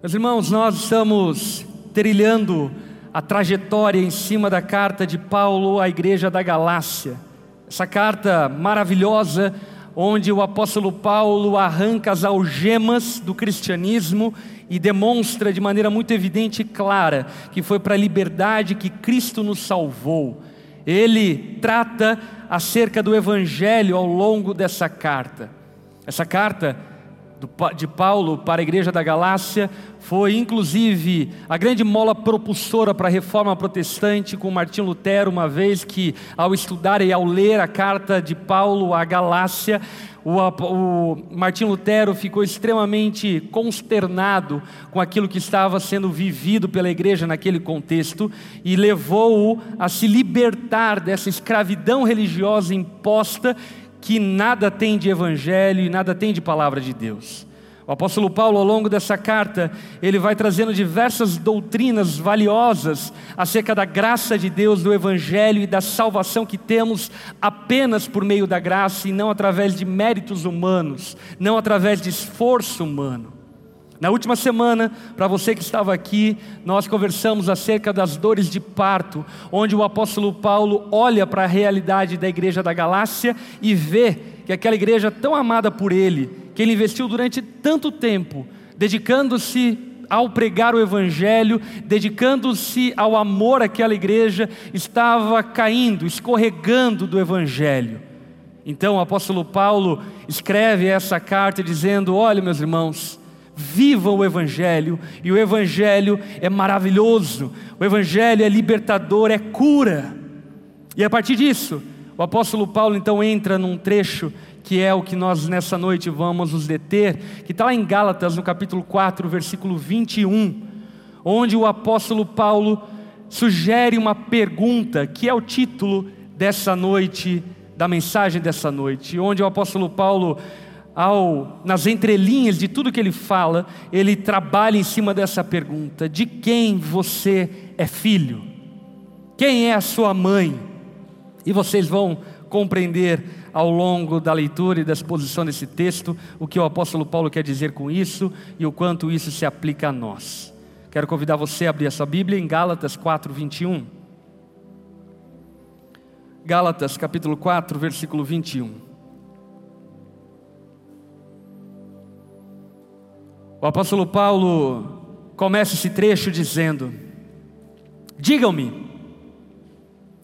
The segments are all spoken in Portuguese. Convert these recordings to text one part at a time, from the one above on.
Meus irmãos, nós estamos trilhando a trajetória em cima da carta de Paulo à igreja da Galácia. Essa carta maravilhosa, onde o apóstolo Paulo arranca as algemas do cristianismo e demonstra de maneira muito evidente e clara que foi para a liberdade que Cristo nos salvou. Ele trata acerca do evangelho ao longo dessa carta. Essa carta de Paulo para a igreja da Galácia foi inclusive a grande mola propulsora para a reforma protestante com Martim Lutero, uma vez que ao estudar e ao ler a carta de Paulo à Galácia, o, o Martim Lutero ficou extremamente consternado com aquilo que estava sendo vivido pela igreja naquele contexto e levou-o a se libertar dessa escravidão religiosa imposta que nada tem de evangelho e nada tem de palavra de Deus. O apóstolo Paulo, ao longo dessa carta, ele vai trazendo diversas doutrinas valiosas acerca da graça de Deus, do Evangelho e da salvação que temos apenas por meio da graça e não através de méritos humanos, não através de esforço humano. Na última semana, para você que estava aqui, nós conversamos acerca das dores de parto, onde o apóstolo Paulo olha para a realidade da igreja da Galácia e vê que aquela igreja tão amada por ele, que ele investiu durante tanto tempo, dedicando-se ao pregar o Evangelho, dedicando-se ao amor àquela igreja, estava caindo, escorregando do Evangelho. Então o apóstolo Paulo escreve essa carta dizendo: Olha, meus irmãos, Viva o Evangelho, e o Evangelho é maravilhoso, o Evangelho é libertador, é cura. E a partir disso, o apóstolo Paulo então entra num trecho que é o que nós nessa noite vamos nos deter, que está lá em Gálatas, no capítulo 4, versículo 21, onde o apóstolo Paulo sugere uma pergunta, que é o título dessa noite, da mensagem dessa noite, onde o apóstolo Paulo ao, nas entrelinhas de tudo que ele fala, ele trabalha em cima dessa pergunta: de quem você é filho? Quem é a sua mãe? E vocês vão compreender ao longo da leitura e da exposição desse texto o que o apóstolo Paulo quer dizer com isso e o quanto isso se aplica a nós. Quero convidar você a abrir a sua Bíblia em Gálatas 4, 21. Gálatas capítulo 4, versículo 21. O apóstolo Paulo começa esse trecho dizendo: Digam-me,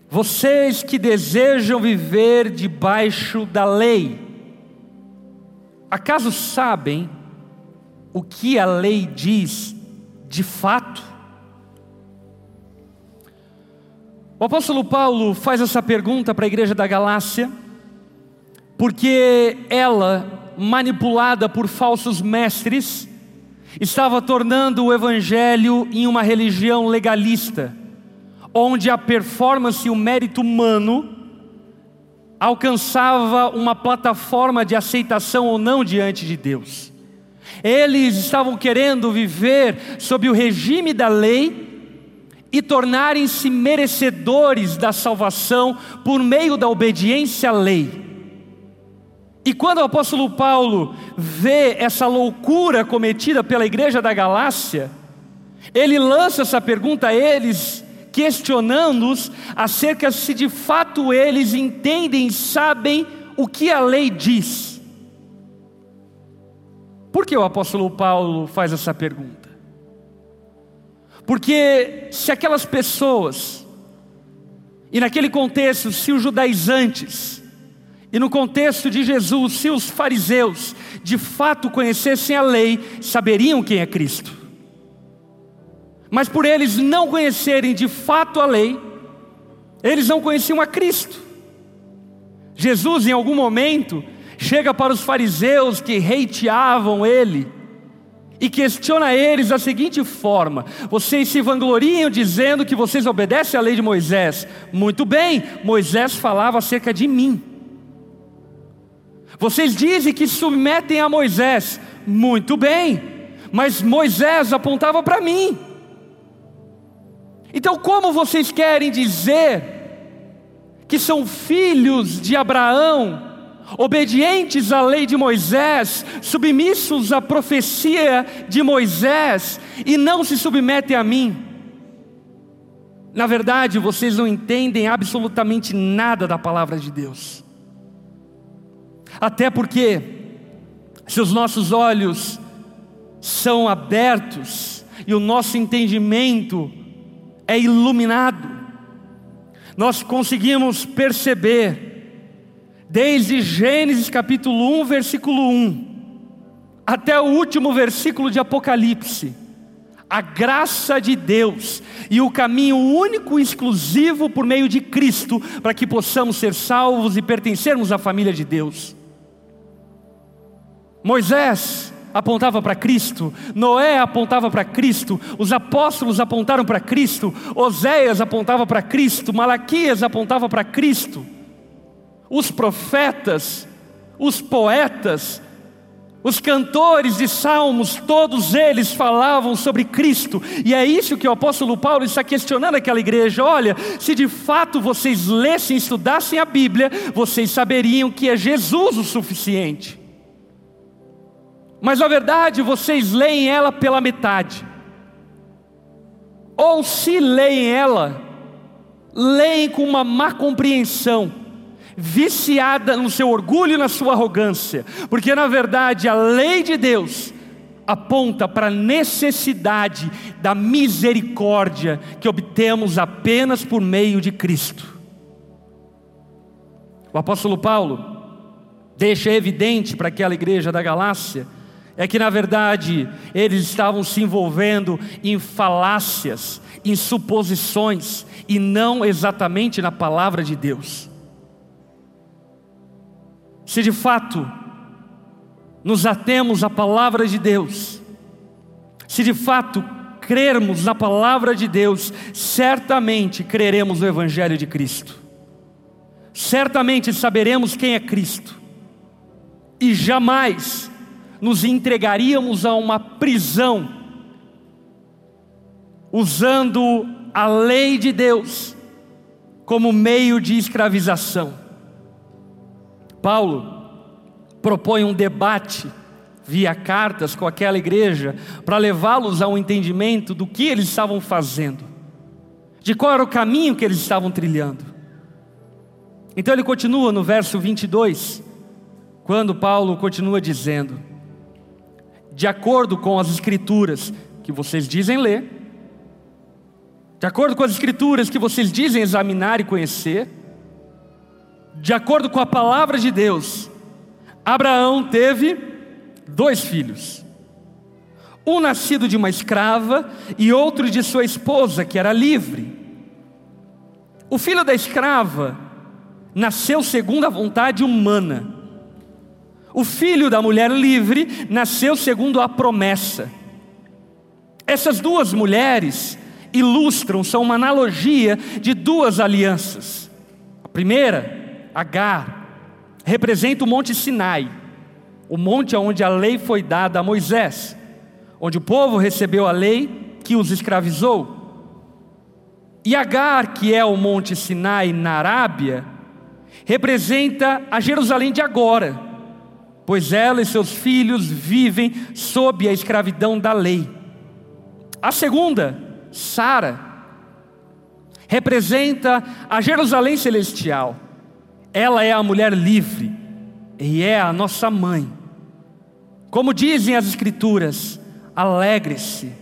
vocês que desejam viver debaixo da lei, acaso sabem o que a lei diz de fato? O apóstolo Paulo faz essa pergunta para a igreja da Galácia, porque ela, manipulada por falsos mestres, estava tornando o Evangelho em uma religião legalista, onde a performance e o mérito humano alcançava uma plataforma de aceitação ou não diante de Deus. Eles estavam querendo viver sob o regime da lei e tornarem-se merecedores da salvação por meio da obediência à lei. E quando o apóstolo Paulo vê essa loucura cometida pela igreja da Galácia, ele lança essa pergunta a eles, questionando-os acerca se de fato eles entendem e sabem o que a lei diz. Por que o apóstolo Paulo faz essa pergunta? Porque se aquelas pessoas, e naquele contexto, se os judaizantes, e no contexto de Jesus, se os fariseus de fato conhecessem a lei, saberiam quem é Cristo. Mas por eles não conhecerem de fato a lei, eles não conheciam a Cristo. Jesus, em algum momento, chega para os fariseus que hateavam ele e questiona eles da seguinte forma: vocês se vangloriam dizendo que vocês obedecem à lei de Moisés. Muito bem, Moisés falava acerca de mim. Vocês dizem que submetem a Moisés. Muito bem, mas Moisés apontava para mim. Então, como vocês querem dizer que são filhos de Abraão, obedientes à lei de Moisés, submissos à profecia de Moisés, e não se submetem a mim. Na verdade, vocês não entendem absolutamente nada da palavra de Deus. Até porque, se os nossos olhos são abertos e o nosso entendimento é iluminado, nós conseguimos perceber, desde Gênesis capítulo 1, versículo 1, até o último versículo de Apocalipse, a graça de Deus e o caminho único e exclusivo por meio de Cristo para que possamos ser salvos e pertencermos à família de Deus. Moisés apontava para Cristo, Noé apontava para Cristo, os apóstolos apontaram para Cristo, Oséias apontava para Cristo, Malaquias apontava para Cristo, os profetas, os poetas, os cantores de salmos, todos eles falavam sobre Cristo, e é isso que o apóstolo Paulo está questionando aquela igreja: olha, se de fato vocês lessem, estudassem a Bíblia, vocês saberiam que é Jesus o suficiente mas na verdade vocês leem ela pela metade. Ou se leem ela, leem com uma má compreensão, viciada no seu orgulho e na sua arrogância, porque na verdade a lei de Deus aponta para a necessidade da misericórdia que obtemos apenas por meio de Cristo. O apóstolo Paulo deixa evidente para aquela igreja da Galácia é que na verdade eles estavam se envolvendo em falácias, em suposições e não exatamente na palavra de Deus. Se de fato nos atemos à palavra de Deus, se de fato crermos na palavra de Deus, certamente creremos no Evangelho de Cristo, certamente saberemos quem é Cristo, e jamais nos entregaríamos a uma prisão, usando a lei de Deus como meio de escravização. Paulo propõe um debate via cartas com aquela igreja para levá-los a um entendimento do que eles estavam fazendo, de qual era o caminho que eles estavam trilhando. Então ele continua no verso 22, quando Paulo continua dizendo: de acordo com as escrituras que vocês dizem ler, de acordo com as escrituras que vocês dizem examinar e conhecer, de acordo com a palavra de Deus, Abraão teve dois filhos. Um nascido de uma escrava e outro de sua esposa, que era livre. O filho da escrava nasceu segundo a vontade humana o filho da mulher livre nasceu segundo a promessa. Essas duas mulheres ilustram, são uma analogia de duas alianças. A primeira, Agar, representa o Monte Sinai, o monte onde a lei foi dada a Moisés, onde o povo recebeu a lei que os escravizou. E Agar, que é o Monte Sinai na Arábia, representa a Jerusalém de agora pois ela e seus filhos vivem sob a escravidão da lei. A segunda, Sara, representa a Jerusalém celestial. Ela é a mulher livre e é a nossa mãe. Como dizem as Escrituras, alegre-se,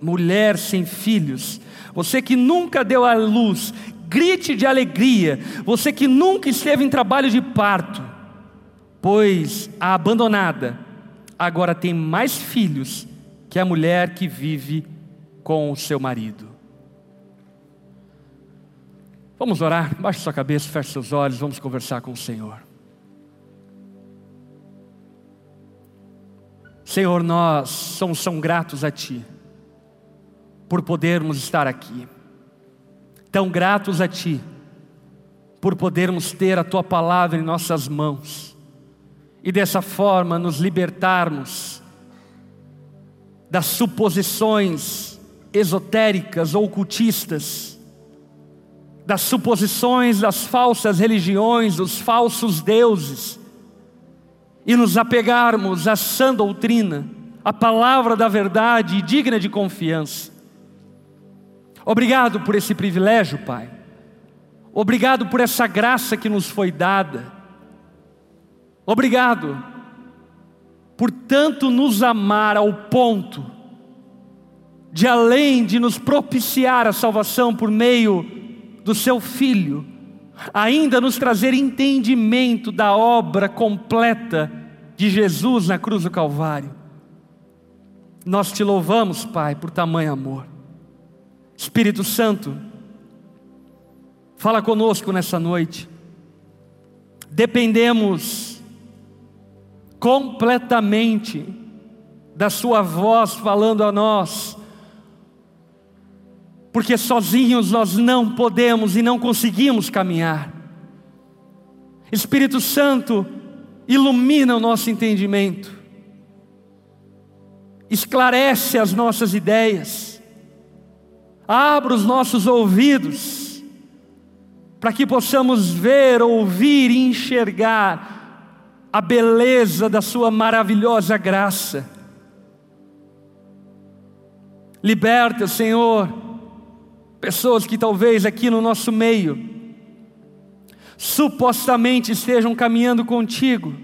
mulher sem filhos. Você que nunca deu à luz, grite de alegria. Você que nunca esteve em trabalho de parto pois a abandonada agora tem mais filhos que a mulher que vive com o seu marido. Vamos orar, baixe sua cabeça, feche seus olhos, vamos conversar com o Senhor. Senhor, nós somos tão gratos a Ti por podermos estar aqui, tão gratos a Ti por podermos ter a Tua palavra em nossas mãos e dessa forma nos libertarmos das suposições esotéricas ou ocultistas, das suposições das falsas religiões, dos falsos deuses, e nos apegarmos à sã doutrina, à palavra da verdade digna de confiança. Obrigado por esse privilégio, Pai. Obrigado por essa graça que nos foi dada. Obrigado por tanto nos amar ao ponto de além de nos propiciar a salvação por meio do seu filho, ainda nos trazer entendimento da obra completa de Jesus na cruz do Calvário. Nós te louvamos, Pai, por tamanho amor. Espírito Santo, fala conosco nessa noite. Dependemos completamente da Sua voz falando a nós, porque sozinhos nós não podemos e não conseguimos caminhar. Espírito Santo, ilumina o nosso entendimento, esclarece as nossas ideias, abra os nossos ouvidos, para que possamos ver, ouvir e enxergar a beleza da Sua maravilhosa graça. Liberta, Senhor, pessoas que talvez aqui no nosso meio supostamente estejam caminhando contigo,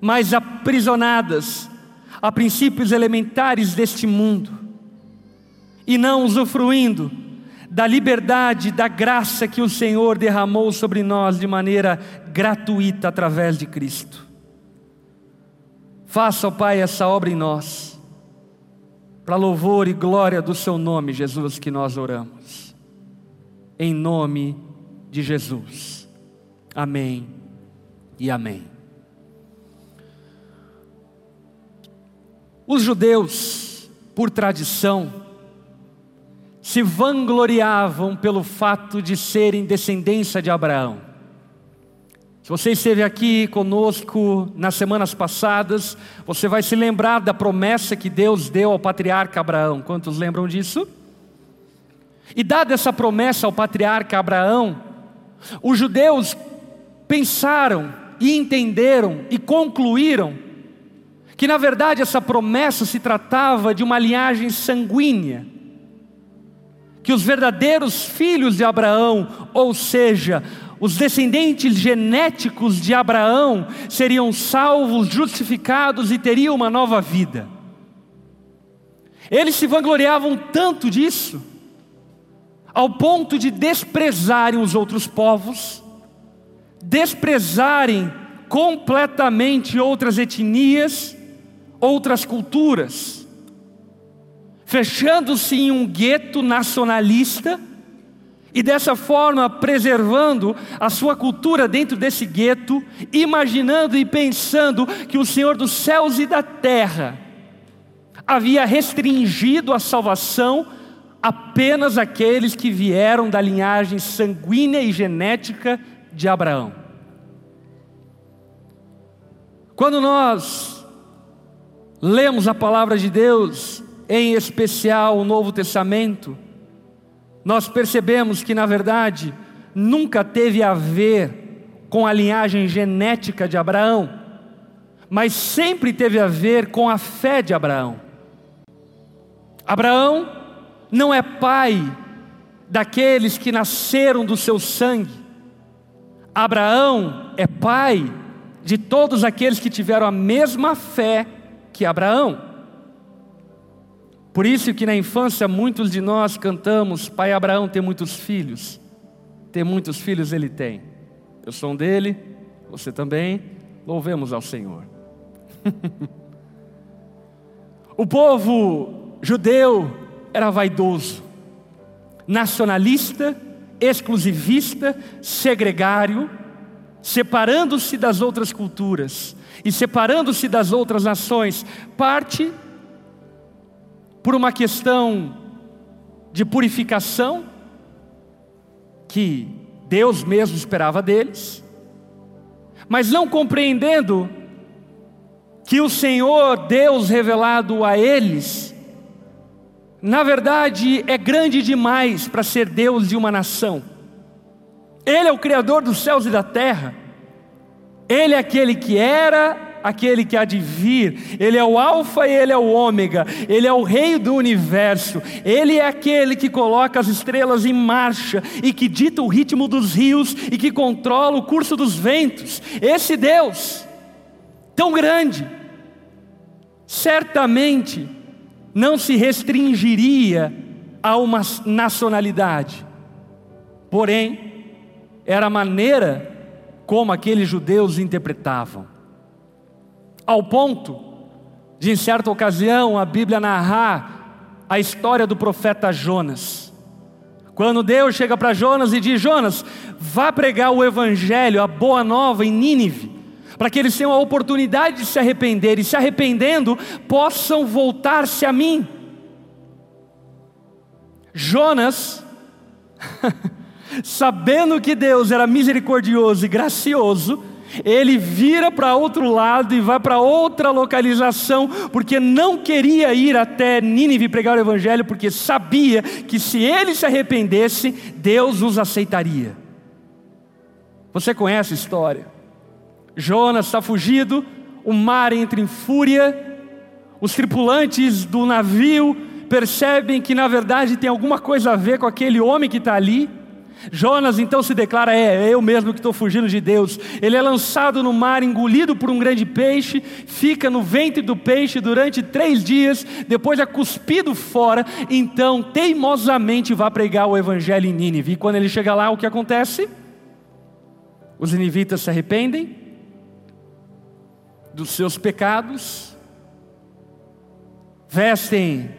mas aprisionadas a princípios elementares deste mundo e não usufruindo da liberdade, da graça que o Senhor derramou sobre nós de maneira gratuita através de Cristo. Faça, ó Pai, essa obra em nós, para louvor e glória do Seu nome, Jesus, que nós oramos. Em nome de Jesus. Amém e amém. Os judeus, por tradição, se vangloriavam pelo fato de serem descendência de Abraão. Se você esteve aqui conosco nas semanas passadas, você vai se lembrar da promessa que Deus deu ao patriarca Abraão. Quantos lembram disso? E dada essa promessa ao patriarca Abraão, os judeus pensaram e entenderam e concluíram que na verdade essa promessa se tratava de uma linhagem sanguínea que os verdadeiros filhos de Abraão, ou seja, os descendentes genéticos de Abraão, seriam salvos, justificados e teriam uma nova vida. Eles se vangloriavam tanto disso, ao ponto de desprezarem os outros povos, desprezarem completamente outras etnias, outras culturas fechando-se em um gueto nacionalista e dessa forma preservando a sua cultura dentro desse gueto, imaginando e pensando que o Senhor dos céus e da terra havia restringido a salvação apenas àqueles que vieram da linhagem sanguínea e genética de Abraão. Quando nós lemos a palavra de Deus, em especial o Novo Testamento, nós percebemos que, na verdade, nunca teve a ver com a linhagem genética de Abraão, mas sempre teve a ver com a fé de Abraão. Abraão não é pai daqueles que nasceram do seu sangue, Abraão é pai de todos aqueles que tiveram a mesma fé que Abraão. Por isso que na infância muitos de nós cantamos: Pai Abraão tem muitos filhos. Tem muitos filhos ele tem. Eu sou um dele, você também. Louvemos ao Senhor. o povo judeu era vaidoso, nacionalista, exclusivista, segregário, separando-se das outras culturas e separando-se das outras nações, parte por uma questão de purificação, que Deus mesmo esperava deles, mas não compreendendo que o Senhor, Deus revelado a eles, na verdade é grande demais para ser Deus de uma nação. Ele é o Criador dos céus e da terra, Ele é aquele que era, aquele que há de vir, Ele é o Alfa e Ele é o Ômega, Ele é o Rei do universo, Ele é aquele que coloca as estrelas em marcha e que dita o ritmo dos rios e que controla o curso dos ventos. Esse Deus, tão grande, certamente não se restringiria a uma nacionalidade, porém, era a maneira como aqueles judeus interpretavam, ao ponto de, em certa ocasião, a Bíblia narrar a história do profeta Jonas. Quando Deus chega para Jonas e diz: Jonas, vá pregar o evangelho, a boa nova em Nínive para que eles tenham a oportunidade de se arrepender e, se arrependendo, possam voltar-se a mim. Jonas, sabendo que Deus era misericordioso e gracioso, ele vira para outro lado e vai para outra localização, porque não queria ir até Nínive pregar o evangelho, porque sabia que se ele se arrependesse, Deus os aceitaria. Você conhece a história? Jonas está fugido, o mar entra em fúria, os tripulantes do navio percebem que na verdade tem alguma coisa a ver com aquele homem que está ali. Jonas então se declara: É, é eu mesmo que estou fugindo de Deus. Ele é lançado no mar, engolido por um grande peixe, fica no ventre do peixe durante três dias, depois é cuspido fora. Então, teimosamente, vai pregar o evangelho em Nínive. E quando ele chega lá, o que acontece? Os ninivitas se arrependem, dos seus pecados, vestem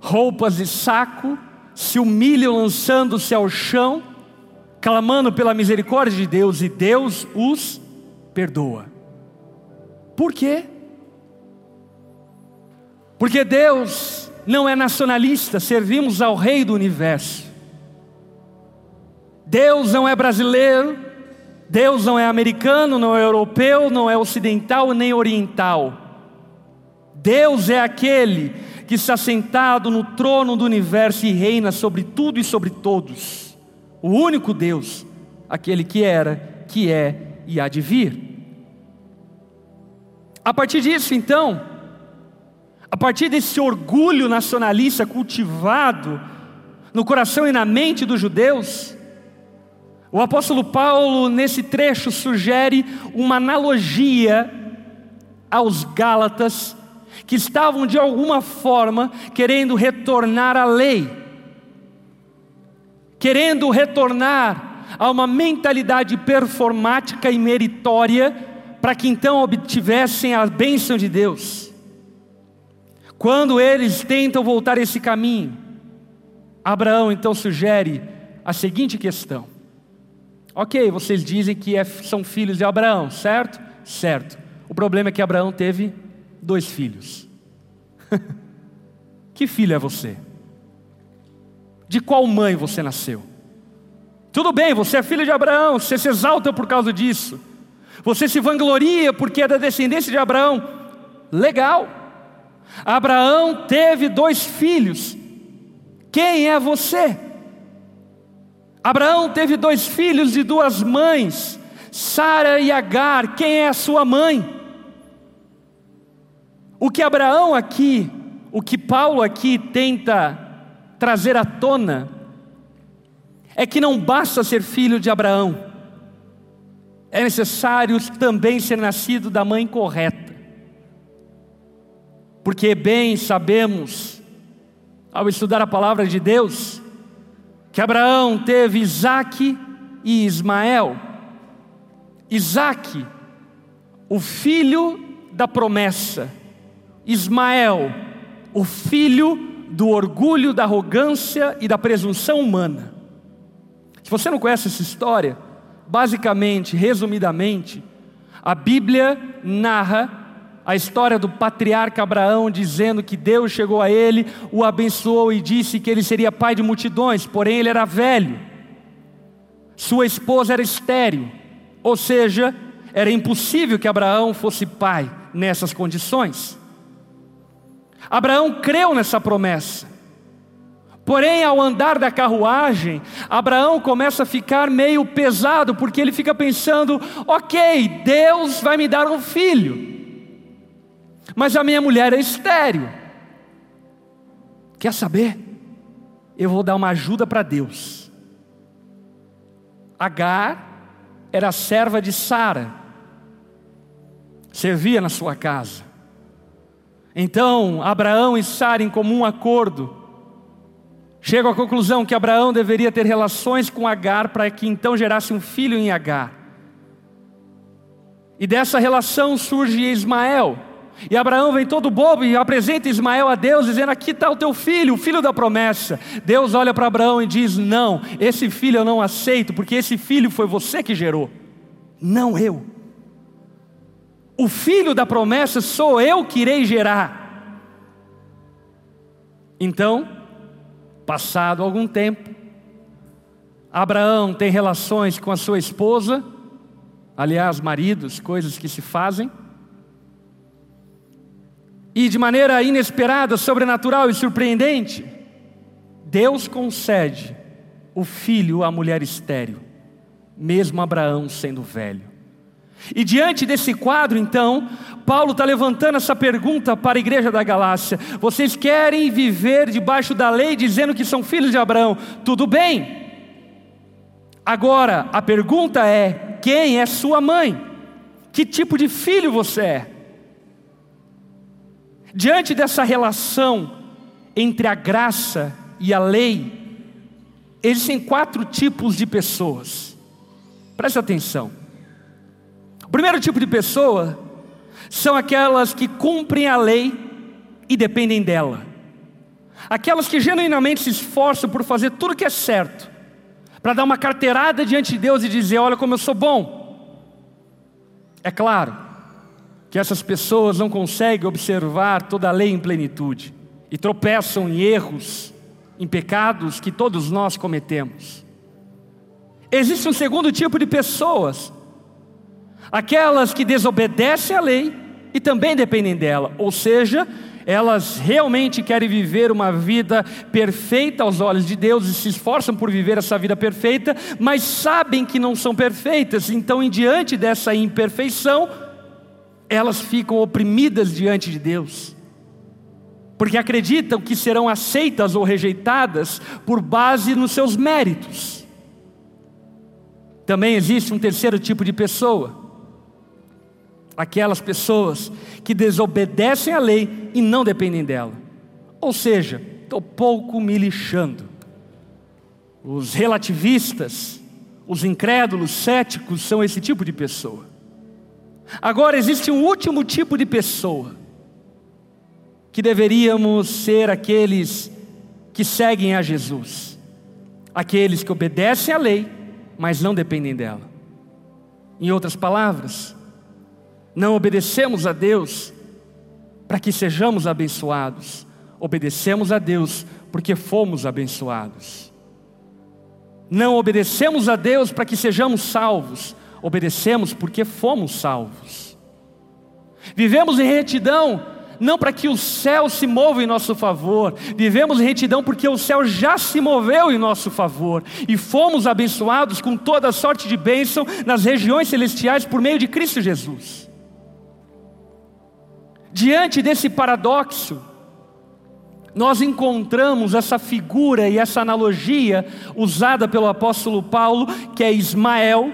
roupas de saco, se humilham lançando-se ao chão, clamando pela misericórdia de Deus, e Deus os perdoa. Por quê? Porque Deus não é nacionalista, servimos ao Rei do universo. Deus não é brasileiro, Deus não é americano, não é europeu, não é ocidental nem oriental. Deus é aquele que está sentado no trono do universo e reina sobre tudo e sobre todos. O único Deus, aquele que era, que é e há de vir. A partir disso, então, a partir desse orgulho nacionalista cultivado no coração e na mente dos judeus, o apóstolo Paulo, nesse trecho, sugere uma analogia aos Gálatas, que estavam de alguma forma querendo retornar à lei, querendo retornar a uma mentalidade performática e meritória, para que então obtivessem a bênção de Deus. Quando eles tentam voltar esse caminho, Abraão então sugere a seguinte questão: Ok, vocês dizem que é, são filhos de Abraão, certo? Certo. O problema é que Abraão teve dois filhos. que filho é você? De qual mãe você nasceu? Tudo bem, você é filho de Abraão, você se exalta por causa disso. Você se vangloria porque é da descendência de Abraão. Legal. Abraão teve dois filhos. Quem é você? Abraão teve dois filhos de duas mães, Sara e Agar. Quem é a sua mãe? O que Abraão aqui, o que Paulo aqui tenta trazer à tona, é que não basta ser filho de Abraão, é necessário também ser nascido da mãe correta, porque bem sabemos, ao estudar a palavra de Deus, que Abraão teve Isaac e Ismael. Isaac, o filho da promessa, Ismael, o filho do orgulho, da arrogância e da presunção humana. Se você não conhece essa história, basicamente, resumidamente, a Bíblia narra a história do patriarca Abraão dizendo que Deus chegou a ele, o abençoou e disse que ele seria pai de multidões, porém ele era velho. Sua esposa era estéril, ou seja, era impossível que Abraão fosse pai nessas condições. Abraão creu nessa promessa. Porém, ao andar da carruagem, Abraão começa a ficar meio pesado, porque ele fica pensando: ok, Deus vai me dar um filho, mas a minha mulher é estéreo. Quer saber? Eu vou dar uma ajuda para Deus. Agar era serva de Sara, servia na sua casa. Então, Abraão e Sara, em comum acordo, chegam à conclusão que Abraão deveria ter relações com Agar para que então gerasse um filho em Agar. E dessa relação surge Ismael. E Abraão vem todo bobo e apresenta Ismael a Deus, dizendo: Aqui está o teu filho, o filho da promessa. Deus olha para Abraão e diz: Não, esse filho eu não aceito, porque esse filho foi você que gerou, não eu. O filho da promessa sou eu que irei gerar. Então, passado algum tempo, Abraão tem relações com a sua esposa, aliás, maridos, coisas que se fazem, e de maneira inesperada, sobrenatural e surpreendente, Deus concede o filho à mulher estéril, mesmo Abraão sendo velho. E diante desse quadro, então, Paulo está levantando essa pergunta para a igreja da Galácia: vocês querem viver debaixo da lei dizendo que são filhos de Abraão? Tudo bem. Agora, a pergunta é: quem é sua mãe? Que tipo de filho você é? Diante dessa relação entre a graça e a lei, existem quatro tipos de pessoas. Preste atenção. Primeiro tipo de pessoa são aquelas que cumprem a lei e dependem dela. Aquelas que genuinamente se esforçam por fazer tudo que é certo, para dar uma carteirada diante de Deus e dizer: Olha como eu sou bom. É claro que essas pessoas não conseguem observar toda a lei em plenitude e tropeçam em erros, em pecados que todos nós cometemos. Existe um segundo tipo de pessoas aquelas que desobedecem à lei e também dependem dela, ou seja, elas realmente querem viver uma vida perfeita aos olhos de Deus e se esforçam por viver essa vida perfeita, mas sabem que não são perfeitas, então, em diante dessa imperfeição, elas ficam oprimidas diante de Deus, porque acreditam que serão aceitas ou rejeitadas por base nos seus méritos. Também existe um terceiro tipo de pessoa, aquelas pessoas que desobedecem à lei e não dependem dela. Ou seja, estou pouco me lixando. Os relativistas, os incrédulos, céticos são esse tipo de pessoa. Agora existe um último tipo de pessoa que deveríamos ser aqueles que seguem a Jesus, aqueles que obedecem à lei, mas não dependem dela. Em outras palavras, não obedecemos a Deus para que sejamos abençoados, obedecemos a Deus porque fomos abençoados. Não obedecemos a Deus para que sejamos salvos, obedecemos porque fomos salvos. Vivemos em retidão não para que o céu se mova em nosso favor, vivemos em retidão porque o céu já se moveu em nosso favor e fomos abençoados com toda sorte de bênção nas regiões celestiais por meio de Cristo Jesus. Diante desse paradoxo, nós encontramos essa figura e essa analogia usada pelo apóstolo Paulo, que é Ismael,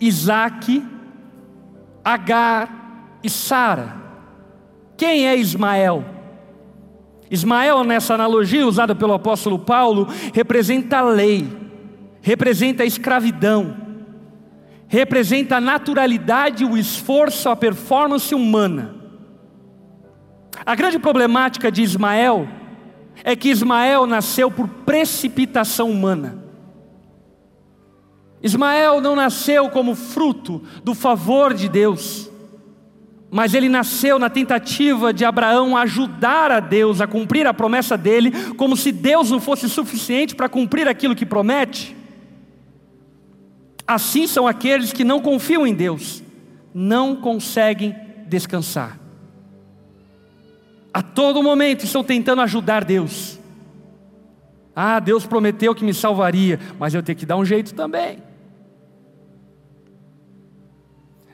Isaac, Agar e Sara. Quem é Ismael? Ismael, nessa analogia usada pelo apóstolo Paulo, representa a lei, representa a escravidão, representa a naturalidade, o esforço, a performance humana. A grande problemática de Ismael é que Ismael nasceu por precipitação humana. Ismael não nasceu como fruto do favor de Deus, mas ele nasceu na tentativa de Abraão ajudar a Deus a cumprir a promessa dele, como se Deus não fosse suficiente para cumprir aquilo que promete. Assim são aqueles que não confiam em Deus, não conseguem descansar. A todo momento estão tentando ajudar Deus. Ah, Deus prometeu que me salvaria, mas eu tenho que dar um jeito também.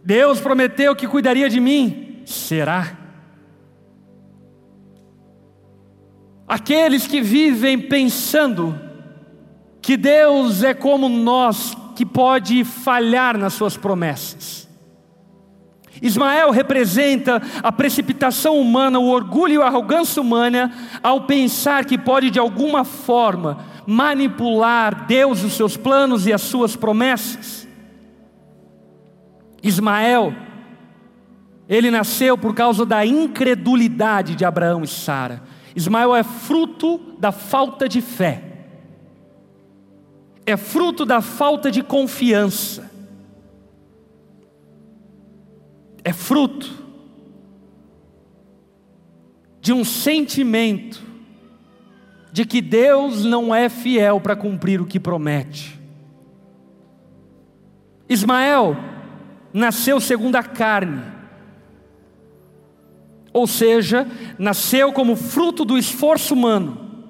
Deus prometeu que cuidaria de mim, será? Aqueles que vivem pensando que Deus é como nós, que pode falhar nas suas promessas. Ismael representa a precipitação humana, o orgulho e a arrogância humana ao pensar que pode de alguma forma manipular Deus, os seus planos e as suas promessas. Ismael, ele nasceu por causa da incredulidade de Abraão e Sara. Ismael é fruto da falta de fé, é fruto da falta de confiança, é fruto de um sentimento de que Deus não é fiel para cumprir o que promete. Ismael nasceu segundo a carne, ou seja, nasceu como fruto do esforço humano,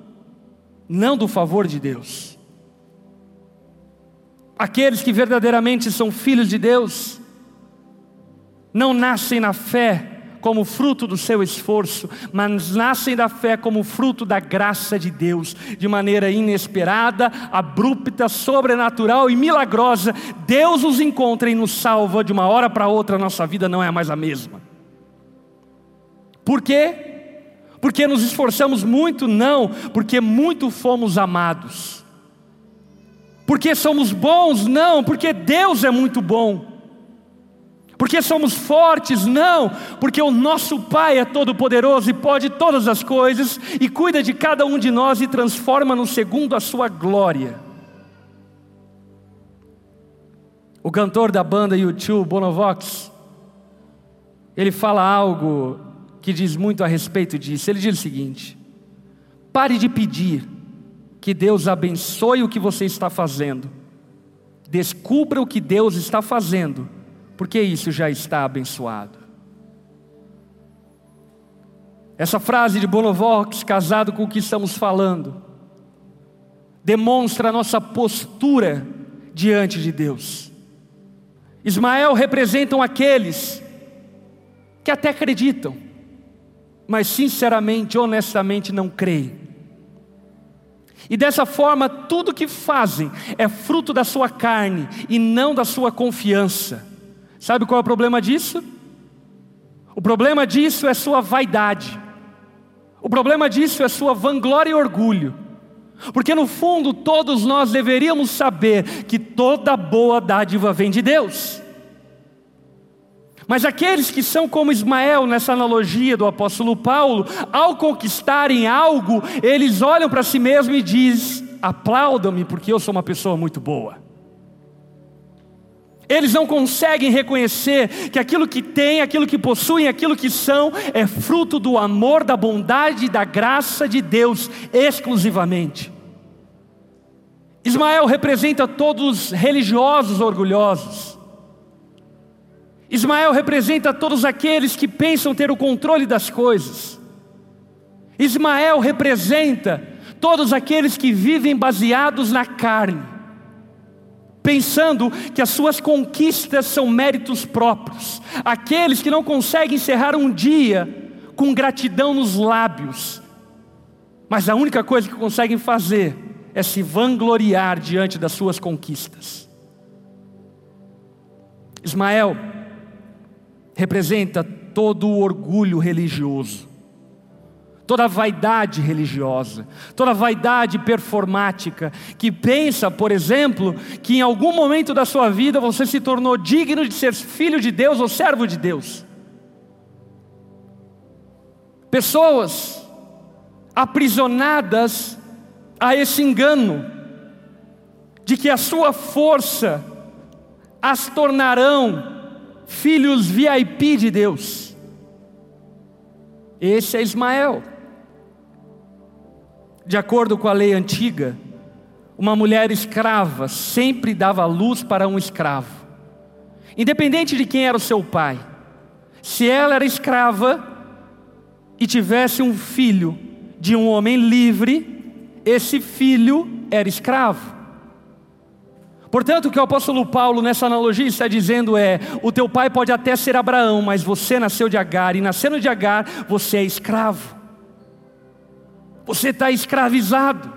não do favor de Deus. Aqueles que verdadeiramente são filhos de Deus, não nascem na fé como fruto do seu esforço, mas nascem da fé como fruto da graça de Deus, de maneira inesperada, abrupta, sobrenatural e milagrosa. Deus os encontra e nos salva de uma hora para outra, nossa vida não é mais a mesma. Por quê? Porque nos esforçamos muito? Não, porque muito fomos amados. Porque somos bons? Não, porque Deus é muito bom. Porque somos fortes? Não, porque o nosso Pai é todo-poderoso e pode todas as coisas e cuida de cada um de nós e transforma-nos segundo a sua glória. O cantor da banda U2, Bonovox, ele fala algo que diz muito a respeito disso. Ele diz o seguinte: pare de pedir que Deus abençoe o que você está fazendo, descubra o que Deus está fazendo, porque isso já está abençoado. Essa frase de Bonovox, casado com o que estamos falando, demonstra a nossa postura diante de Deus. Ismael representam aqueles que até acreditam, mas sinceramente, honestamente não creem. E dessa forma, tudo que fazem é fruto da sua carne e não da sua confiança. Sabe qual é o problema disso? O problema disso é sua vaidade. O problema disso é sua vanglória e orgulho. Porque no fundo todos nós deveríamos saber que toda boa dádiva vem de Deus. Mas aqueles que são como Ismael, nessa analogia do apóstolo Paulo, ao conquistarem algo, eles olham para si mesmo e dizem: aplaudam-me, porque eu sou uma pessoa muito boa. Eles não conseguem reconhecer que aquilo que têm, aquilo que possuem, aquilo que são, é fruto do amor, da bondade e da graça de Deus exclusivamente. Ismael representa todos os religiosos orgulhosos. Ismael representa todos aqueles que pensam ter o controle das coisas. Ismael representa todos aqueles que vivem baseados na carne, pensando que as suas conquistas são méritos próprios, aqueles que não conseguem encerrar um dia com gratidão nos lábios, mas a única coisa que conseguem fazer é se vangloriar diante das suas conquistas. Ismael representa todo o orgulho religioso, toda vaidade religiosa, toda vaidade performática, que pensa, por exemplo, que em algum momento da sua vida você se tornou digno de ser filho de Deus ou servo de Deus. Pessoas aprisionadas a esse engano, de que a sua força as tornarão filhos VIP de Deus. Esse é Ismael. De acordo com a lei antiga, uma mulher escrava sempre dava luz para um escravo, independente de quem era o seu pai. Se ela era escrava e tivesse um filho de um homem livre, esse filho era escravo. Portanto, o que o apóstolo Paulo nessa analogia está dizendo é: o teu pai pode até ser Abraão, mas você nasceu de Agar, e nascendo de Agar, você é escravo. Você está escravizado,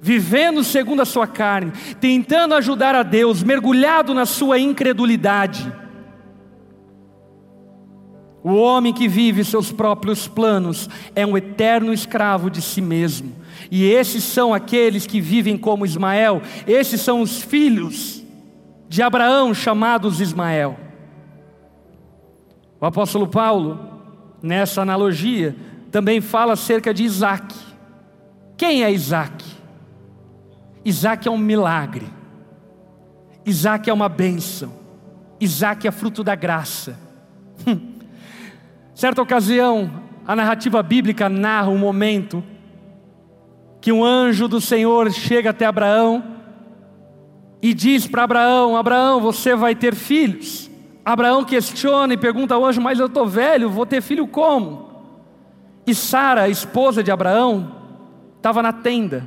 vivendo segundo a sua carne, tentando ajudar a Deus, mergulhado na sua incredulidade. O homem que vive seus próprios planos é um eterno escravo de si mesmo. E esses são aqueles que vivem como Ismael, esses são os filhos de Abraão chamados Ismael. O apóstolo Paulo, nessa analogia, também fala acerca de Isaac. Quem é Isaac? Isaac é um milagre, Isaac é uma bênção, Isaac é fruto da graça. Certa ocasião, a narrativa bíblica narra um momento que um anjo do Senhor chega até Abraão e diz para Abraão: Abraão, você vai ter filhos. Abraão questiona e pergunta ao anjo: Mas eu estou velho, vou ter filho como? E Sara, esposa de Abraão, estava na tenda,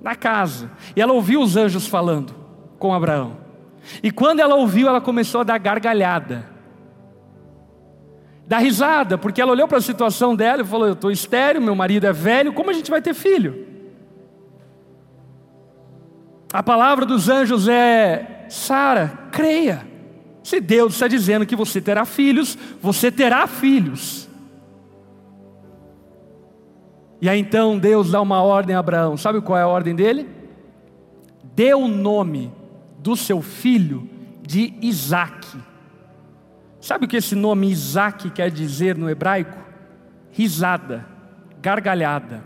na casa, e ela ouviu os anjos falando com Abraão. E quando ela ouviu, ela começou a dar gargalhada dar risada, porque ela olhou para a situação dela e falou: Eu estou estéreo, meu marido é velho, como a gente vai ter filho? A palavra dos anjos é: Sara, creia. Se Deus está dizendo que você terá filhos, você terá filhos. E aí então Deus dá uma ordem a Abraão. Sabe qual é a ordem dele? Dê o nome do seu filho de Isaque. Sabe o que esse nome Isaac quer dizer no hebraico? Risada, gargalhada.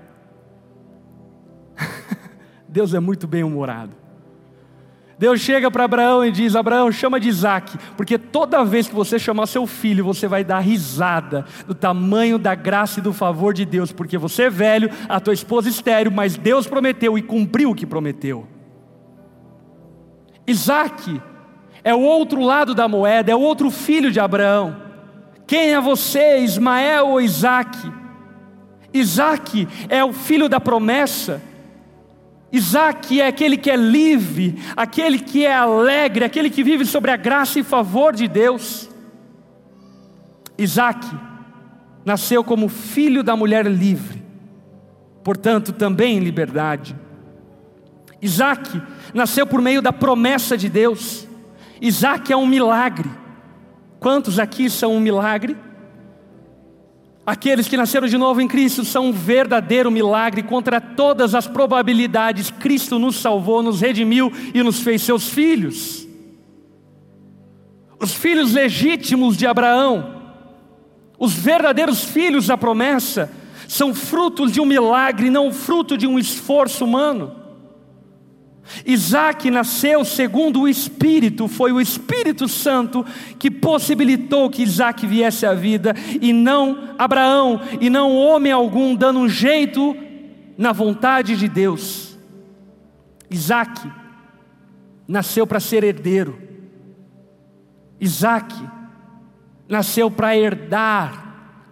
Deus é muito bem-humorado. Deus chega para Abraão e diz: Abraão, chama de Isaac, porque toda vez que você chamar seu filho, você vai dar risada do tamanho da graça e do favor de Deus, porque você é velho, a tua esposa estéreo, mas Deus prometeu e cumpriu o que prometeu. Isaac é o outro lado da moeda, é o outro filho de Abraão. Quem é você, Ismael ou Isaac? Isaac é o filho da promessa. Isaac é aquele que é livre, aquele que é alegre, aquele que vive sobre a graça e favor de Deus. Isaac nasceu como filho da mulher livre, portanto, também em liberdade. Isaac nasceu por meio da promessa de Deus. Isaac é um milagre. Quantos aqui são um milagre? Aqueles que nasceram de novo em Cristo são um verdadeiro milagre contra todas as probabilidades. Cristo nos salvou, nos redimiu e nos fez seus filhos. Os filhos legítimos de Abraão, os verdadeiros filhos da promessa, são frutos de um milagre, não fruto de um esforço humano. Isaac nasceu segundo o Espírito, foi o Espírito Santo que possibilitou que Isaac viesse à vida, e não Abraão, e não homem algum dando um jeito na vontade de Deus. Isaac nasceu para ser herdeiro, Isaac nasceu para herdar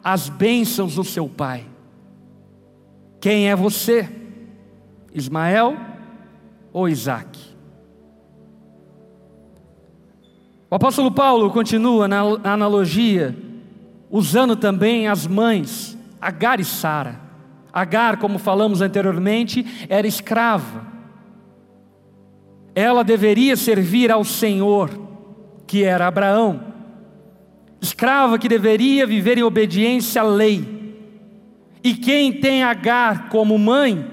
as bênçãos do seu pai. Quem é você? Ismael? Ou Isaac? O apóstolo Paulo continua na analogia, usando também as mães, Agar e Sara. Agar, como falamos anteriormente, era escrava. Ela deveria servir ao Senhor, que era Abraão. Escrava que deveria viver em obediência à lei. E quem tem Agar como mãe,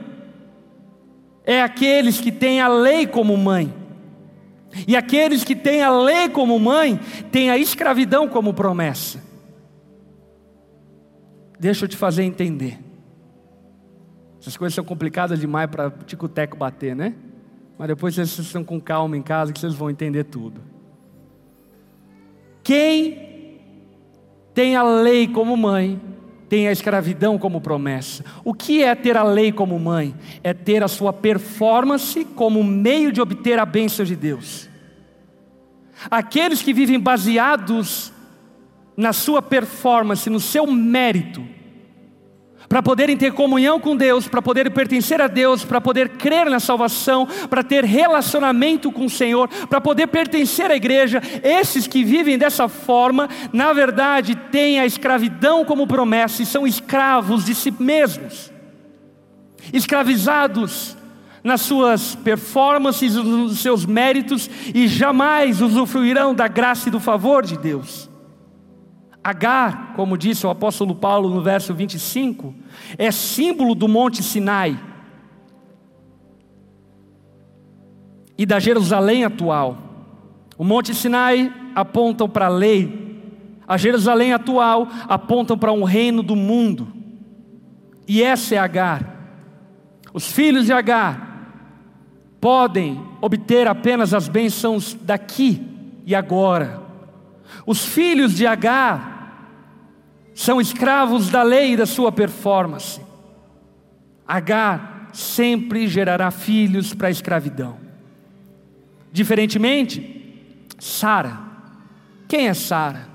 é aqueles que têm a lei como mãe. E aqueles que têm a lei como mãe, têm a escravidão como promessa. Deixa eu te fazer entender. Essas coisas são complicadas demais para tico-teco bater, né? Mas depois vocês estão com calma em casa que vocês vão entender tudo. Quem tem a lei como mãe, tem a escravidão como promessa. O que é ter a lei como mãe? É ter a sua performance como meio de obter a bênção de Deus. Aqueles que vivem baseados na sua performance, no seu mérito, para poderem ter comunhão com Deus, para poderem pertencer a Deus, para poder crer na salvação, para ter relacionamento com o Senhor, para poder pertencer à igreja. Esses que vivem dessa forma, na verdade, têm a escravidão como promessa e são escravos de si mesmos, escravizados nas suas performances, nos seus méritos e jamais usufruirão da graça e do favor de Deus. Agar, como disse o apóstolo Paulo no verso 25, é símbolo do Monte Sinai e da Jerusalém atual. O Monte Sinai apontam para a lei, a Jerusalém atual apontam para um reino do mundo. E essa é Agar. Os filhos de Agar podem obter apenas as bênçãos daqui e agora. Os filhos de Agar são escravos da lei e da sua performance. Agar sempre gerará filhos para a escravidão. Diferentemente, Sara. Quem é Sara?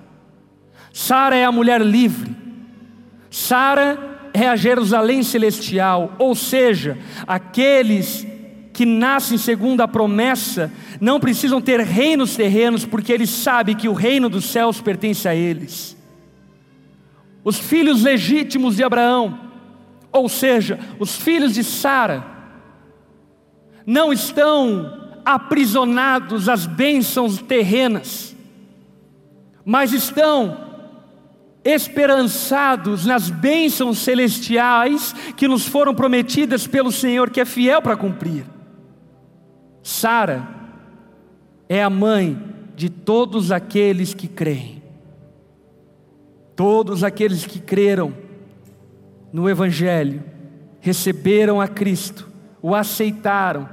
Sara é a mulher livre. Sara é a Jerusalém celestial, ou seja, aqueles que nascem segundo a promessa não precisam ter reinos terrenos, porque eles sabem que o reino dos céus pertence a eles. Os filhos legítimos de Abraão, ou seja, os filhos de Sara, não estão aprisionados às bênçãos terrenas, mas estão esperançados nas bênçãos celestiais que nos foram prometidas pelo Senhor, que é fiel para cumprir. Sara é a mãe de todos aqueles que creem. Todos aqueles que creram no Evangelho, receberam a Cristo, o aceitaram,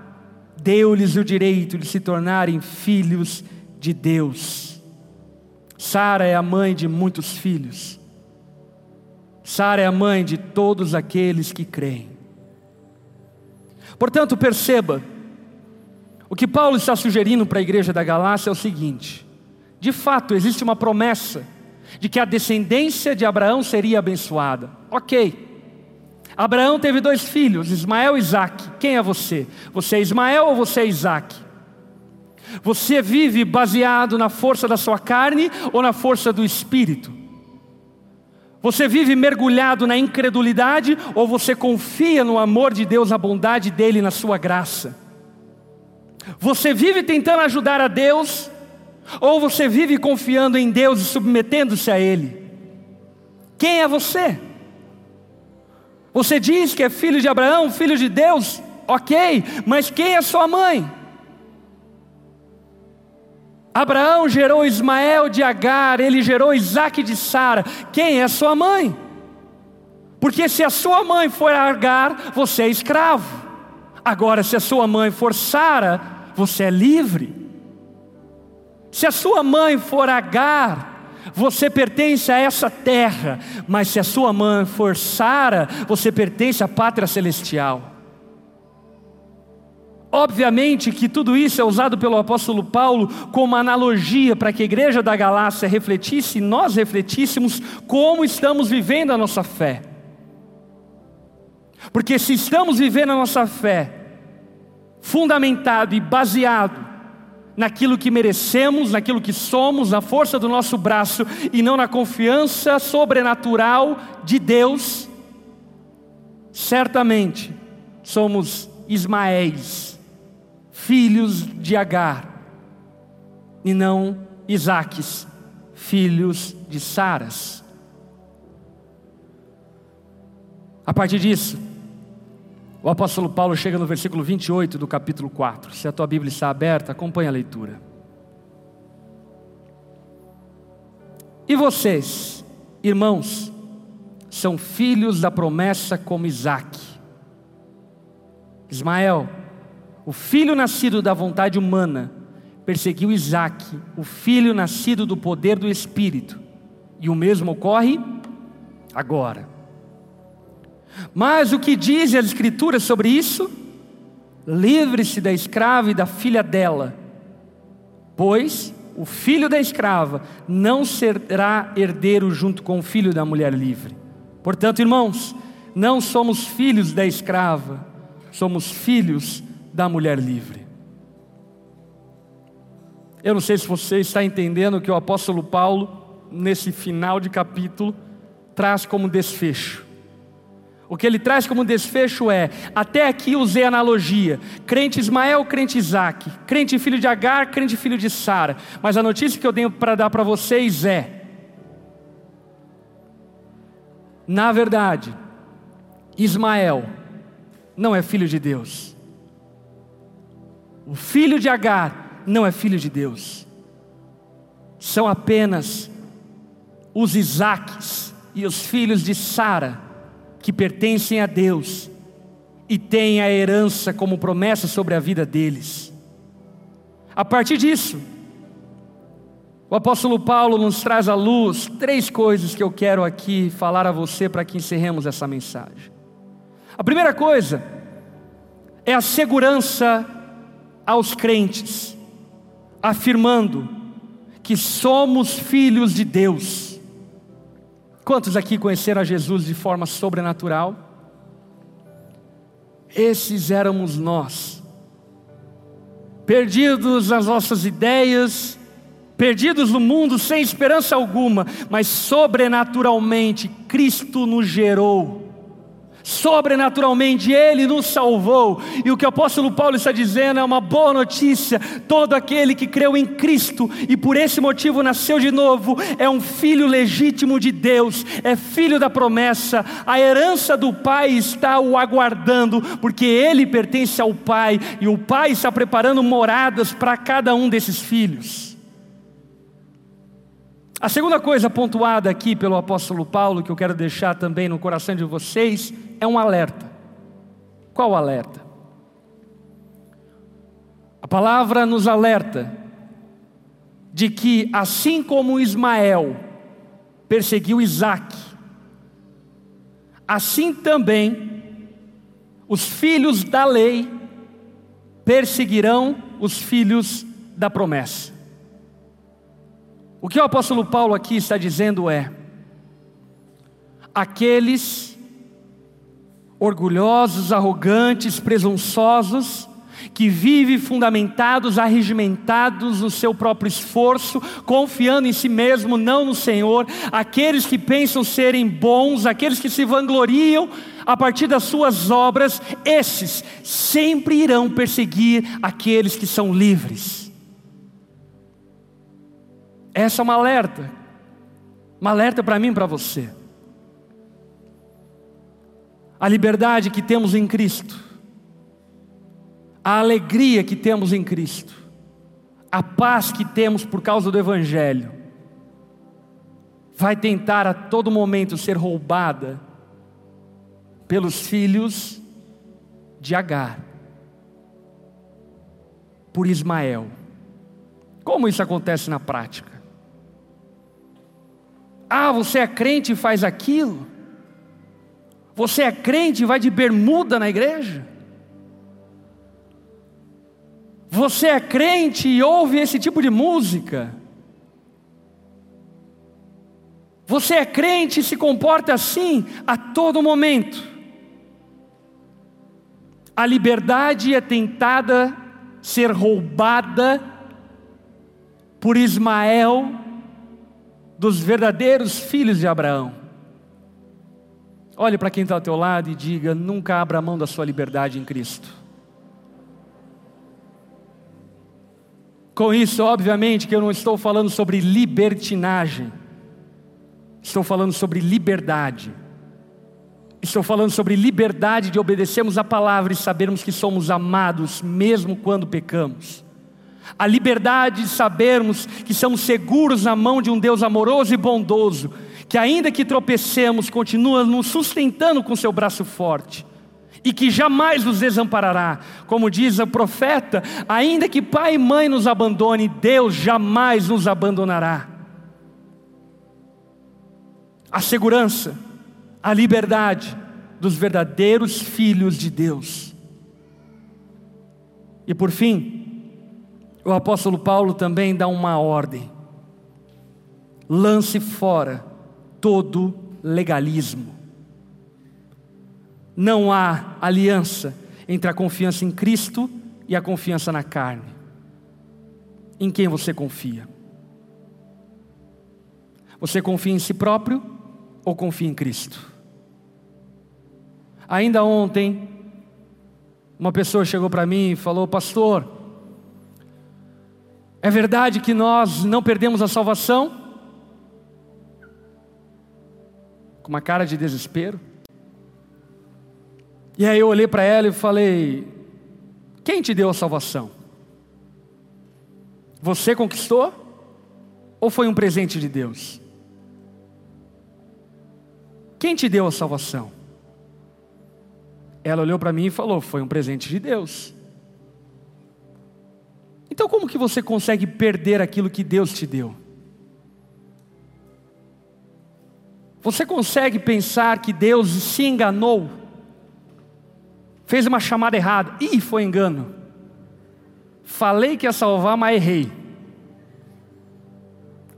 deu-lhes o direito de se tornarem filhos de Deus. Sara é a mãe de muitos filhos. Sara é a mãe de todos aqueles que creem. Portanto, perceba, o que Paulo está sugerindo para a igreja da Galácia é o seguinte: de fato, existe uma promessa de que a descendência de Abraão seria abençoada. Ok. Abraão teve dois filhos, Ismael e Isaac. Quem é você? Você é Ismael ou você é Isaac? Você vive baseado na força da sua carne ou na força do espírito? Você vive mergulhado na incredulidade ou você confia no amor de Deus, na bondade dele, na sua graça? Você vive tentando ajudar a Deus, ou você vive confiando em Deus e submetendo-se a Ele? Quem é você? Você diz que é filho de Abraão, filho de Deus, ok, mas quem é sua mãe? Abraão gerou Ismael de Agar, ele gerou Isaac de Sara. Quem é sua mãe? Porque se a sua mãe for Agar, você é escravo. Agora, se a sua mãe for Sara, você é livre. Se a sua mãe for Agar, você pertence a essa terra, mas se a sua mãe for Sara, você pertence à pátria celestial. Obviamente que tudo isso é usado pelo apóstolo Paulo como analogia para que a igreja da Galácia refletisse e nós refletíssemos como estamos vivendo a nossa fé. Porque se estamos vivendo a nossa fé fundamentado e baseado naquilo que merecemos, naquilo que somos, na força do nosso braço e não na confiança sobrenatural de Deus, certamente somos Ismaéis, filhos de Agar, e não Isaques, filhos de Saras. A partir disso, o apóstolo Paulo chega no versículo 28 do capítulo 4. Se a tua Bíblia está aberta, acompanhe a leitura. E vocês, irmãos, são filhos da promessa como Isaac. Ismael, o filho nascido da vontade humana, perseguiu Isaac, o filho nascido do poder do Espírito. E o mesmo ocorre agora. Mas o que diz as Escrituras sobre isso? Livre-se da escrava e da filha dela, pois o filho da escrava não será herdeiro junto com o filho da mulher livre. Portanto, irmãos, não somos filhos da escrava, somos filhos da mulher livre. Eu não sei se você está entendendo que o apóstolo Paulo, nesse final de capítulo, traz como desfecho. O que ele traz como desfecho é: até aqui usei analogia, crente Ismael, crente Isaac, crente filho de Agar, crente filho de Sara. Mas a notícia que eu tenho para dar para vocês é: na verdade, Ismael não é filho de Deus. O filho de Agar não é filho de Deus. São apenas os Isaques e os filhos de Sara que pertencem a Deus e têm a herança como promessa sobre a vida deles. A partir disso, o apóstolo Paulo nos traz à luz três coisas que eu quero aqui falar a você para que encerremos essa mensagem. A primeira coisa é a segurança aos crentes, afirmando que somos filhos de Deus. Quantos aqui conheceram a Jesus de forma sobrenatural? Esses éramos nós, perdidos nas nossas ideias, perdidos no mundo sem esperança alguma, mas sobrenaturalmente Cristo nos gerou Sobrenaturalmente Ele nos salvou, e o que o apóstolo Paulo está dizendo é uma boa notícia: todo aquele que creu em Cristo e por esse motivo nasceu de novo, é um filho legítimo de Deus, é filho da promessa, a herança do Pai está o aguardando, porque ele pertence ao Pai, e o Pai está preparando moradas para cada um desses filhos. A segunda coisa pontuada aqui pelo apóstolo Paulo, que eu quero deixar também no coração de vocês, é um alerta. Qual alerta? A palavra nos alerta de que, assim como Ismael perseguiu Isaac, assim também os filhos da lei perseguirão os filhos da promessa. O que o apóstolo Paulo aqui está dizendo é: aqueles orgulhosos, arrogantes, presunçosos, que vivem fundamentados, arregimentados no seu próprio esforço, confiando em si mesmo, não no Senhor, aqueles que pensam serem bons, aqueles que se vangloriam a partir das suas obras, esses sempre irão perseguir aqueles que são livres. Essa é uma alerta, uma alerta para mim e para você. A liberdade que temos em Cristo, a alegria que temos em Cristo, a paz que temos por causa do Evangelho, vai tentar a todo momento ser roubada pelos filhos de Agar, por Ismael. Como isso acontece na prática? Ah, você é crente e faz aquilo? Você é crente e vai de bermuda na igreja? Você é crente e ouve esse tipo de música? Você é crente e se comporta assim a todo momento. A liberdade é tentada ser roubada por Ismael dos verdadeiros filhos de Abraão. Olhe para quem está ao teu lado e diga: nunca abra mão da sua liberdade em Cristo. Com isso, obviamente, que eu não estou falando sobre libertinagem, estou falando sobre liberdade. Estou falando sobre liberdade de obedecermos a palavra e sabermos que somos amados, mesmo quando pecamos a liberdade de sabermos que somos seguros na mão de um Deus amoroso e bondoso, que ainda que tropecemos, continua nos sustentando com seu braço forte, e que jamais nos desamparará, como diz o profeta, ainda que pai e mãe nos abandone, Deus jamais nos abandonará. A segurança, a liberdade dos verdadeiros filhos de Deus. E por fim, o apóstolo Paulo também dá uma ordem: lance fora todo legalismo. Não há aliança entre a confiança em Cristo e a confiança na carne. Em quem você confia? Você confia em si próprio ou confia em Cristo? Ainda ontem, uma pessoa chegou para mim e falou: Pastor, é verdade que nós não perdemos a salvação? Com uma cara de desespero. E aí eu olhei para ela e falei: Quem te deu a salvação? Você conquistou? Ou foi um presente de Deus? Quem te deu a salvação? Ela olhou para mim e falou: Foi um presente de Deus. Então, como que você consegue perder aquilo que Deus te deu? Você consegue pensar que Deus se enganou? Fez uma chamada errada. Ih, foi engano. Falei que ia salvar, mas errei.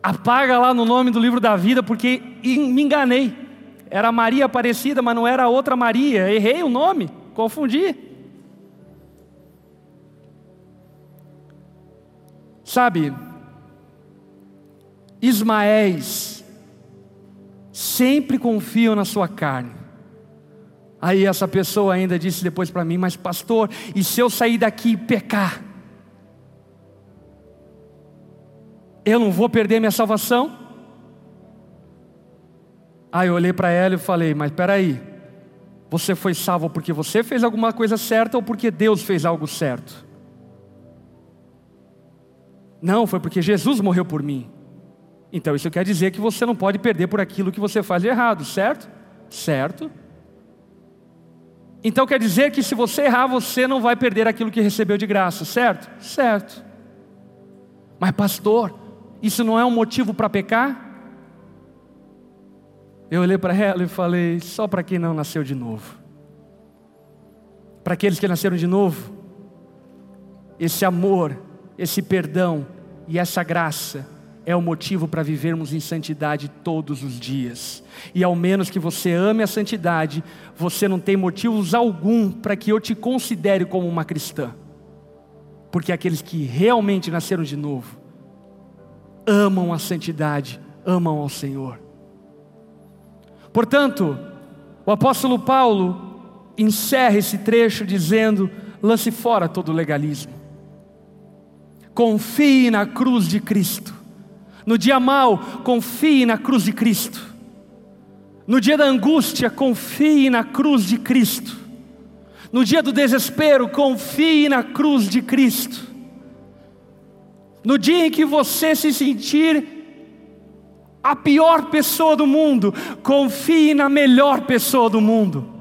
Apaga lá no nome do livro da vida, porque me enganei. Era Maria Aparecida, mas não era outra Maria. Errei o nome, confundi. Sabe, Ismaéis sempre confiam na sua carne. Aí essa pessoa ainda disse depois para mim, mas pastor, e se eu sair daqui e pecar? Eu não vou perder minha salvação? Aí eu olhei para ela e falei, mas espera aí, você foi salvo porque você fez alguma coisa certa ou porque Deus fez algo certo? Não, foi porque Jesus morreu por mim. Então isso quer dizer que você não pode perder por aquilo que você faz de errado, certo? Certo. Então quer dizer que se você errar, você não vai perder aquilo que recebeu de graça, certo? Certo. Mas pastor, isso não é um motivo para pecar? Eu olhei para ela e falei: só para quem não nasceu de novo. Para aqueles que nasceram de novo, esse amor esse perdão e essa graça é o motivo para vivermos em santidade todos os dias. E ao menos que você ame a santidade, você não tem motivos algum para que eu te considere como uma cristã. Porque aqueles que realmente nasceram de novo amam a santidade, amam ao Senhor. Portanto, o apóstolo Paulo encerra esse trecho dizendo: lance fora todo legalismo. Confie na cruz de Cristo. No dia mau, confie na cruz de Cristo. No dia da angústia, confie na cruz de Cristo. No dia do desespero, confie na cruz de Cristo. No dia em que você se sentir a pior pessoa do mundo, confie na melhor pessoa do mundo.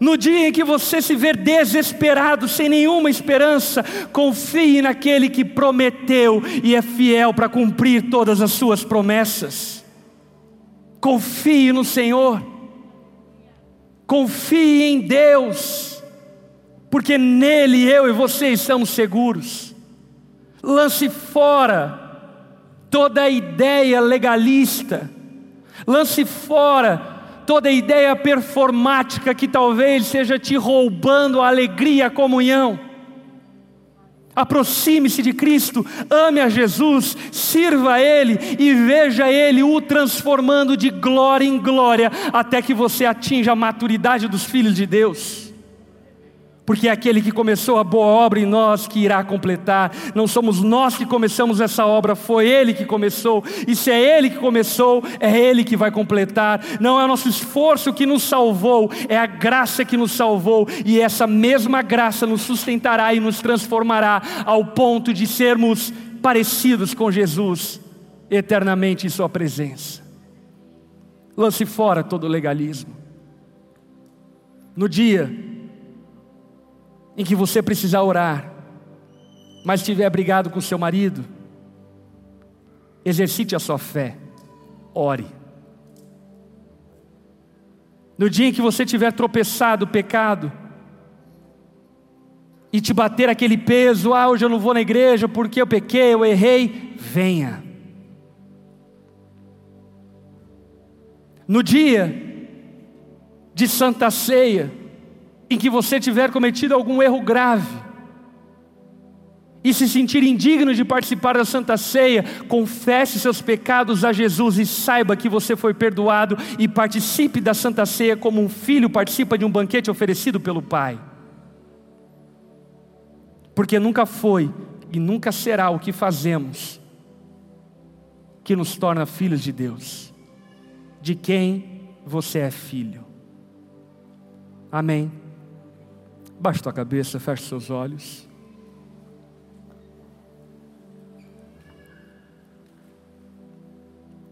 No dia em que você se ver desesperado, sem nenhuma esperança, confie naquele que prometeu e é fiel para cumprir todas as suas promessas. Confie no Senhor, confie em Deus, porque nele eu e você estamos seguros. Lance fora toda a ideia legalista, lance fora toda ideia performática que talvez seja te roubando a alegria, a comunhão. Aproxime-se de Cristo, ame a Jesus, sirva a Ele e veja Ele o transformando de glória em glória, até que você atinja a maturidade dos filhos de Deus porque é aquele que começou a boa obra em nós que irá completar. Não somos nós que começamos essa obra, foi Ele que começou. E se é Ele que começou, é Ele que vai completar. Não é o nosso esforço que nos salvou, é a graça que nos salvou. E essa mesma graça nos sustentará e nos transformará ao ponto de sermos parecidos com Jesus eternamente em Sua presença. Lance fora todo legalismo. No dia em que você precisar orar, mas estiver brigado com seu marido, exercite a sua fé, ore. No dia em que você tiver tropeçado, pecado, e te bater aquele peso, ah, hoje eu não vou na igreja porque eu pequei, eu errei, venha. No dia de Santa Ceia em que você tiver cometido algum erro grave e se sentir indigno de participar da Santa Ceia, confesse seus pecados a Jesus e saiba que você foi perdoado e participe da Santa Ceia como um filho participa de um banquete oferecido pelo Pai. Porque nunca foi e nunca será o que fazemos que nos torna filhos de Deus, de quem você é filho. Amém. Baixe tua cabeça, feche seus olhos.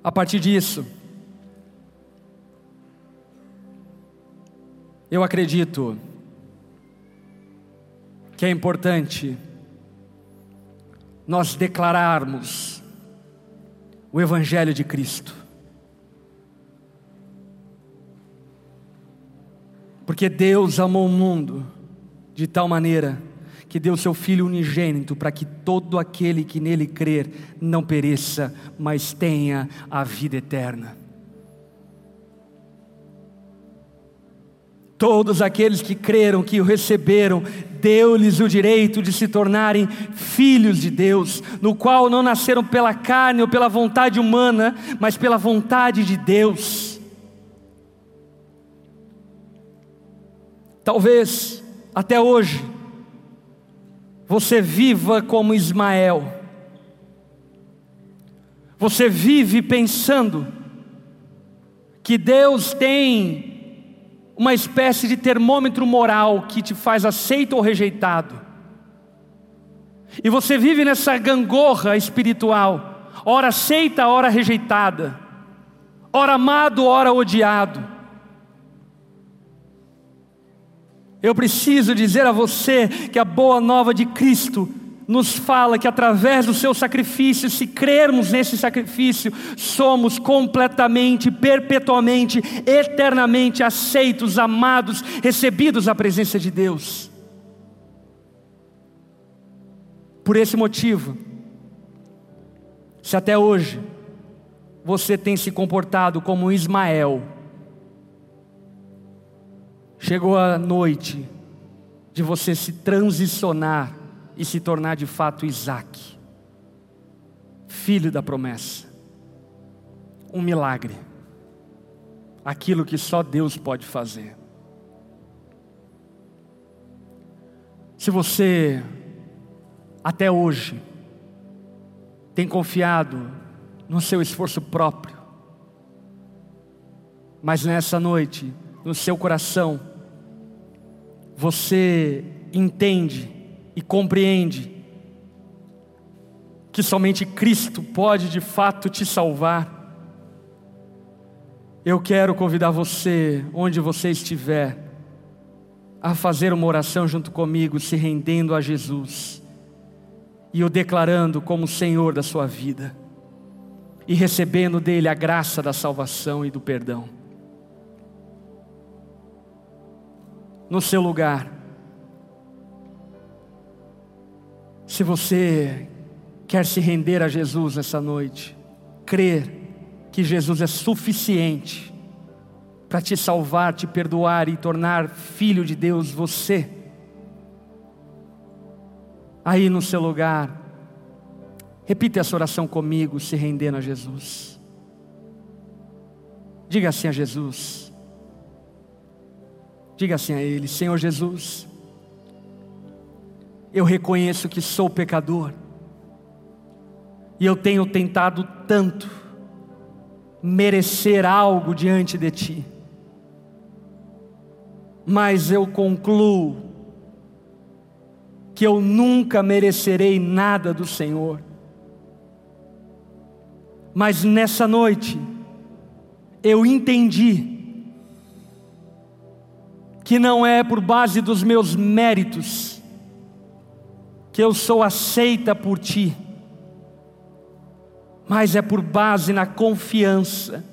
A partir disso, eu acredito que é importante nós declararmos o Evangelho de Cristo. Porque Deus amou o mundo de tal maneira que deu seu Filho unigênito para que todo aquele que nele crer não pereça, mas tenha a vida eterna. Todos aqueles que creram, que o receberam, deu-lhes o direito de se tornarem filhos de Deus, no qual não nasceram pela carne ou pela vontade humana, mas pela vontade de Deus. Talvez até hoje você viva como Ismael. Você vive pensando que Deus tem uma espécie de termômetro moral que te faz aceito ou rejeitado. E você vive nessa gangorra espiritual, ora aceita, ora rejeitada, ora amado, ora odiado. Eu preciso dizer a você que a boa nova de Cristo nos fala que através do seu sacrifício, se crermos nesse sacrifício, somos completamente, perpetuamente, eternamente aceitos, amados, recebidos à presença de Deus. Por esse motivo, se até hoje você tem se comportado como Ismael, Chegou a noite de você se transicionar e se tornar de fato Isaac, filho da promessa. Um milagre, aquilo que só Deus pode fazer. Se você, até hoje, tem confiado no seu esforço próprio, mas nessa noite, no seu coração, você entende e compreende que somente Cristo pode de fato te salvar, eu quero convidar você, onde você estiver, a fazer uma oração junto comigo, se rendendo a Jesus e o declarando como Senhor da sua vida e recebendo dele a graça da salvação e do perdão. No seu lugar. Se você quer se render a Jesus essa noite, crer que Jesus é suficiente para te salvar, te perdoar e tornar filho de Deus você, aí no seu lugar, repita essa oração comigo, se rendendo a Jesus. Diga assim a Jesus: Diga assim a Ele: Senhor Jesus, eu reconheço que sou pecador, e eu tenho tentado tanto merecer algo diante de Ti, mas eu concluo que eu nunca merecerei nada do Senhor. Mas nessa noite, eu entendi que não é por base dos meus méritos que eu sou aceita por Ti, mas é por base na confiança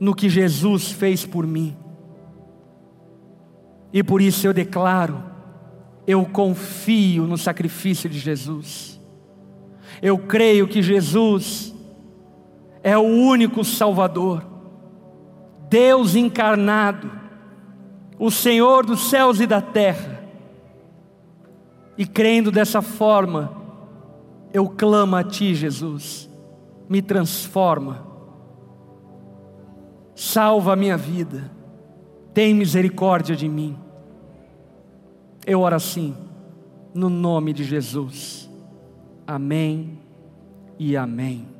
no que Jesus fez por mim. E por isso eu declaro, eu confio no sacrifício de Jesus. Eu creio que Jesus é o único Salvador, Deus encarnado, o Senhor dos céus e da terra. E crendo dessa forma, eu clamo a Ti, Jesus, me transforma, salva a minha vida, tem misericórdia de mim. Eu oro assim, no nome de Jesus. Amém e amém.